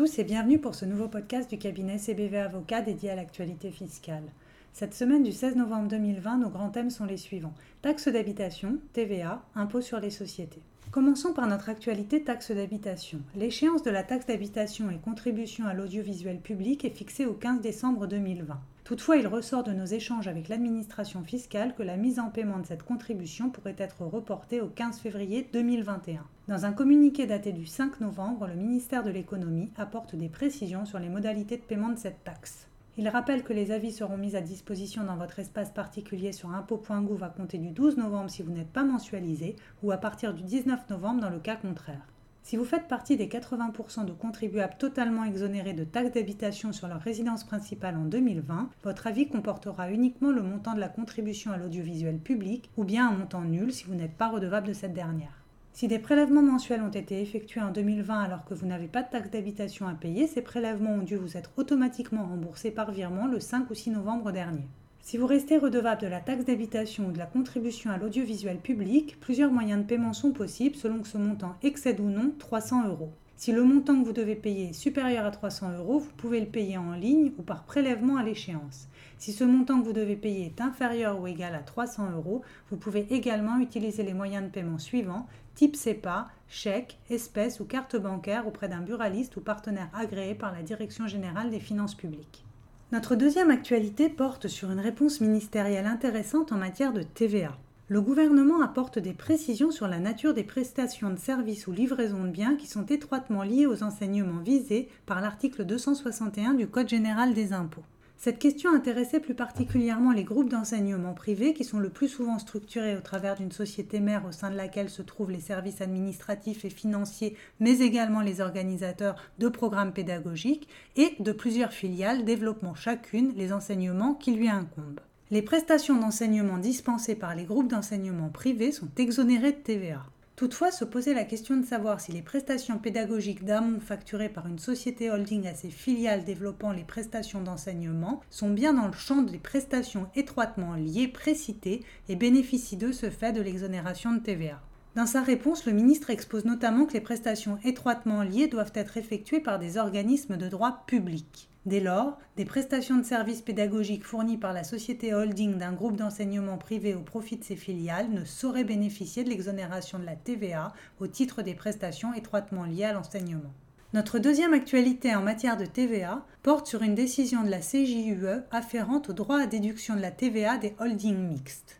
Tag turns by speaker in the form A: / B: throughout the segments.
A: tous et bienvenue pour ce nouveau podcast du cabinet CBV Avocat dédié à l'actualité fiscale. Cette semaine du 16 novembre 2020, nos grands thèmes sont les suivants. Taxe d'habitation, TVA, impôt sur les sociétés. Commençons par notre actualité taxe d'habitation. L'échéance de la taxe d'habitation et contribution à l'audiovisuel public est fixée au 15 décembre 2020. Toutefois, il ressort de nos échanges avec l'administration fiscale que la mise en paiement de cette contribution pourrait être reportée au 15 février 2021. Dans un communiqué daté du 5 novembre, le ministère de l'économie apporte des précisions sur les modalités de paiement de cette taxe. Il rappelle que les avis seront mis à disposition dans votre espace particulier sur impôt.gouv à compter du 12 novembre si vous n'êtes pas mensualisé ou à partir du 19 novembre dans le cas contraire. Si vous faites partie des 80% de contribuables totalement exonérés de taxes d'habitation sur leur résidence principale en 2020, votre avis comportera uniquement le montant de la contribution à l'audiovisuel public ou bien un montant nul si vous n'êtes pas redevable de cette dernière. Si des prélèvements mensuels ont été effectués en 2020 alors que vous n'avez pas de taxe d'habitation à payer, ces prélèvements ont dû vous être automatiquement remboursés par virement le 5 ou 6 novembre dernier. Si vous restez redevable de la taxe d'habitation ou de la contribution à l'audiovisuel public, plusieurs moyens de paiement sont possibles selon que ce montant excède ou non 300 euros. Si le montant que vous devez payer est supérieur à 300 euros, vous pouvez le payer en ligne ou par prélèvement à l'échéance. Si ce montant que vous devez payer est inférieur ou égal à 300 euros, vous pouvez également utiliser les moyens de paiement suivants, type CEPA, chèque, espèce ou carte bancaire auprès d'un buraliste ou partenaire agréé par la Direction générale des finances publiques. Notre deuxième actualité porte sur une réponse ministérielle intéressante en matière de TVA le gouvernement apporte des précisions sur la nature des prestations de services ou livraison de biens qui sont étroitement liées aux enseignements visés par l'article 261 du Code général des impôts. Cette question intéressait plus particulièrement les groupes d'enseignement privés qui sont le plus souvent structurés au travers d'une société mère au sein de laquelle se trouvent les services administratifs et financiers, mais également les organisateurs de programmes pédagogiques et de plusieurs filiales développant chacune les enseignements qui lui incombent. Les prestations d'enseignement dispensées par les groupes d'enseignement privés sont exonérées de TVA. Toutefois, se poser la question de savoir si les prestations pédagogiques d'amont facturées par une société holding à ses filiales développant les prestations d'enseignement sont bien dans le champ des prestations étroitement liées précitées et bénéficient de ce fait de l'exonération de TVA. Dans sa réponse, le ministre expose notamment que les prestations étroitement liées doivent être effectuées par des organismes de droit public. Dès lors, des prestations de services pédagogiques fournies par la société holding d'un groupe d'enseignement privé au profit de ses filiales ne sauraient bénéficier de l'exonération de la TVA au titre des prestations étroitement liées à l'enseignement. Notre deuxième actualité en matière de TVA porte sur une décision de la CJUE afférente au droit à déduction de la TVA des holdings mixtes.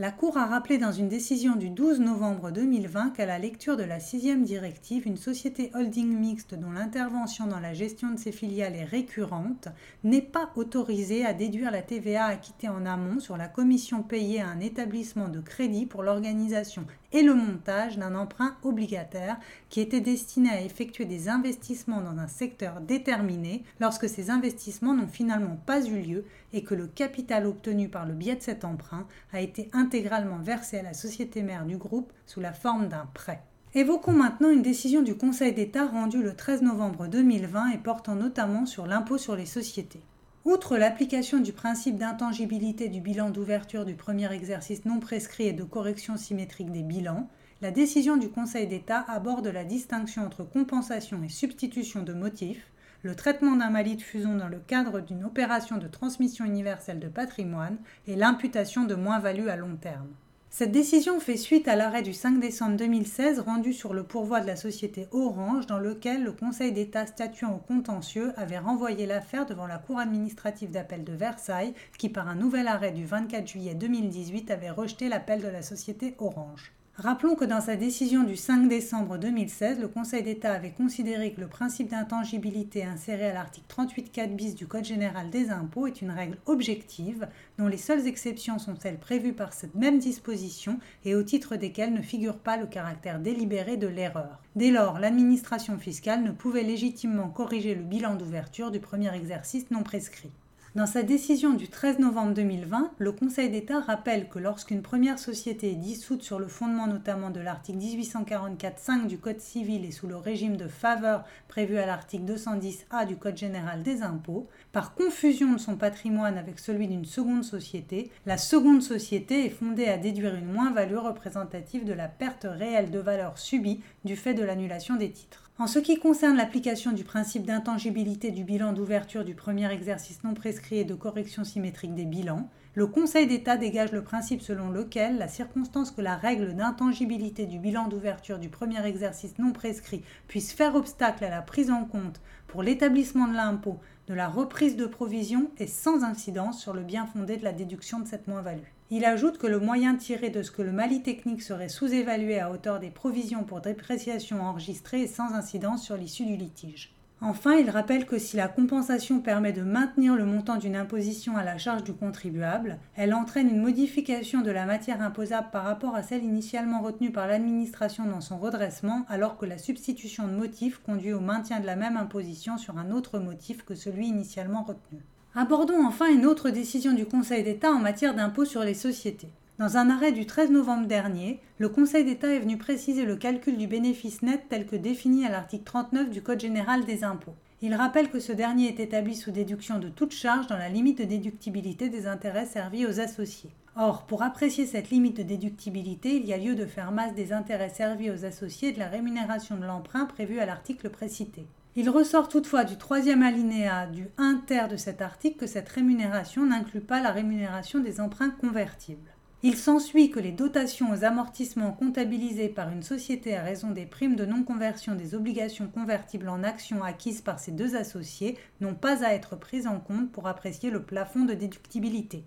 A: La Cour a rappelé dans une décision du 12 novembre 2020 qu'à la lecture de la sixième directive, une société holding mixte dont l'intervention dans la gestion de ses filiales est récurrente n'est pas autorisée à déduire la TVA acquittée en amont sur la commission payée à un établissement de crédit pour l'organisation et le montage d'un emprunt obligataire qui était destiné à effectuer des investissements dans un secteur déterminé lorsque ces investissements n'ont finalement pas eu lieu et que le capital obtenu par le biais de cet emprunt a été intégralement versé à la société mère du groupe sous la forme d'un prêt. Évoquons maintenant une décision du Conseil d'État rendue le 13 novembre 2020 et portant notamment sur l'impôt sur les sociétés. Outre l'application du principe d'intangibilité du bilan d'ouverture du premier exercice non prescrit et de correction symétrique des bilans, la décision du Conseil d'État aborde la distinction entre compensation et substitution de motifs, le traitement d'un de fusion dans le cadre d'une opération de transmission universelle de patrimoine et l'imputation de moins-value à long terme. Cette décision fait suite à l'arrêt du 5 décembre 2016 rendu sur le pourvoi de la société Orange dans lequel le Conseil d'État statuant au contentieux avait renvoyé l'affaire devant la Cour administrative d'appel de Versailles qui par un nouvel arrêt du 24 juillet 2018 avait rejeté l'appel de la société Orange. Rappelons que dans sa décision du 5 décembre 2016, le Conseil d'État avait considéré que le principe d'intangibilité inséré à l'article 38.4 bis du Code général des impôts est une règle objective dont les seules exceptions sont celles prévues par cette même disposition et au titre desquelles ne figure pas le caractère délibéré de l'erreur. Dès lors, l'administration fiscale ne pouvait légitimement corriger le bilan d'ouverture du premier exercice non prescrit. Dans sa décision du 13 novembre 2020, le Conseil d'État rappelle que lorsqu'une première société est dissoute sur le fondement notamment de l'article 1844.5 du Code civil et sous le régime de faveur prévu à l'article 210A du Code général des impôts, par confusion de son patrimoine avec celui d'une seconde société, la seconde société est fondée à déduire une moins-value représentative de la perte réelle de valeur subie du fait de l'annulation des titres. En ce qui concerne l'application du principe d'intangibilité du bilan d'ouverture du premier exercice non prescrit et de correction symétrique des bilans, le Conseil d'État dégage le principe selon lequel la circonstance que la règle d'intangibilité du bilan d'ouverture du premier exercice non prescrit puisse faire obstacle à la prise en compte pour l'établissement de l'impôt de la reprise de provision est sans incidence sur le bien fondé de la déduction de cette moins-value. Il ajoute que le moyen tiré de ce que le mali technique serait sous-évalué à hauteur des provisions pour dépréciation enregistrées est sans incidence sur l'issue du litige. Enfin, il rappelle que si la compensation permet de maintenir le montant d'une imposition à la charge du contribuable, elle entraîne une modification de la matière imposable par rapport à celle initialement retenue par l'administration dans son redressement, alors que la substitution de motif conduit au maintien de la même imposition sur un autre motif que celui initialement retenu. Abordons enfin une autre décision du Conseil d'État en matière d'impôt sur les sociétés. Dans un arrêt du 13 novembre dernier, le Conseil d'État est venu préciser le calcul du bénéfice net tel que défini à l'article 39 du Code général des impôts. Il rappelle que ce dernier est établi sous déduction de toute charge dans la limite de déductibilité des intérêts servis aux associés. Or, pour apprécier cette limite de déductibilité, il y a lieu de faire masse des intérêts servis aux associés de la rémunération de l'emprunt prévue à l'article précité. Il ressort toutefois du troisième alinéa du 1 ter de cet article que cette rémunération n'inclut pas la rémunération des emprunts convertibles. Il s'ensuit que les dotations aux amortissements comptabilisés par une société à raison des primes de non-conversion des obligations convertibles en actions acquises par ces deux associés n'ont pas à être prises en compte pour apprécier le plafond de déductibilité.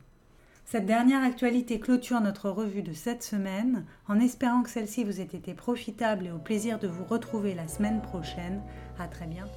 A: Cette dernière actualité clôture notre revue de cette semaine, en espérant que celle-ci vous ait été profitable et au plaisir de vous retrouver la semaine prochaine. À très bientôt.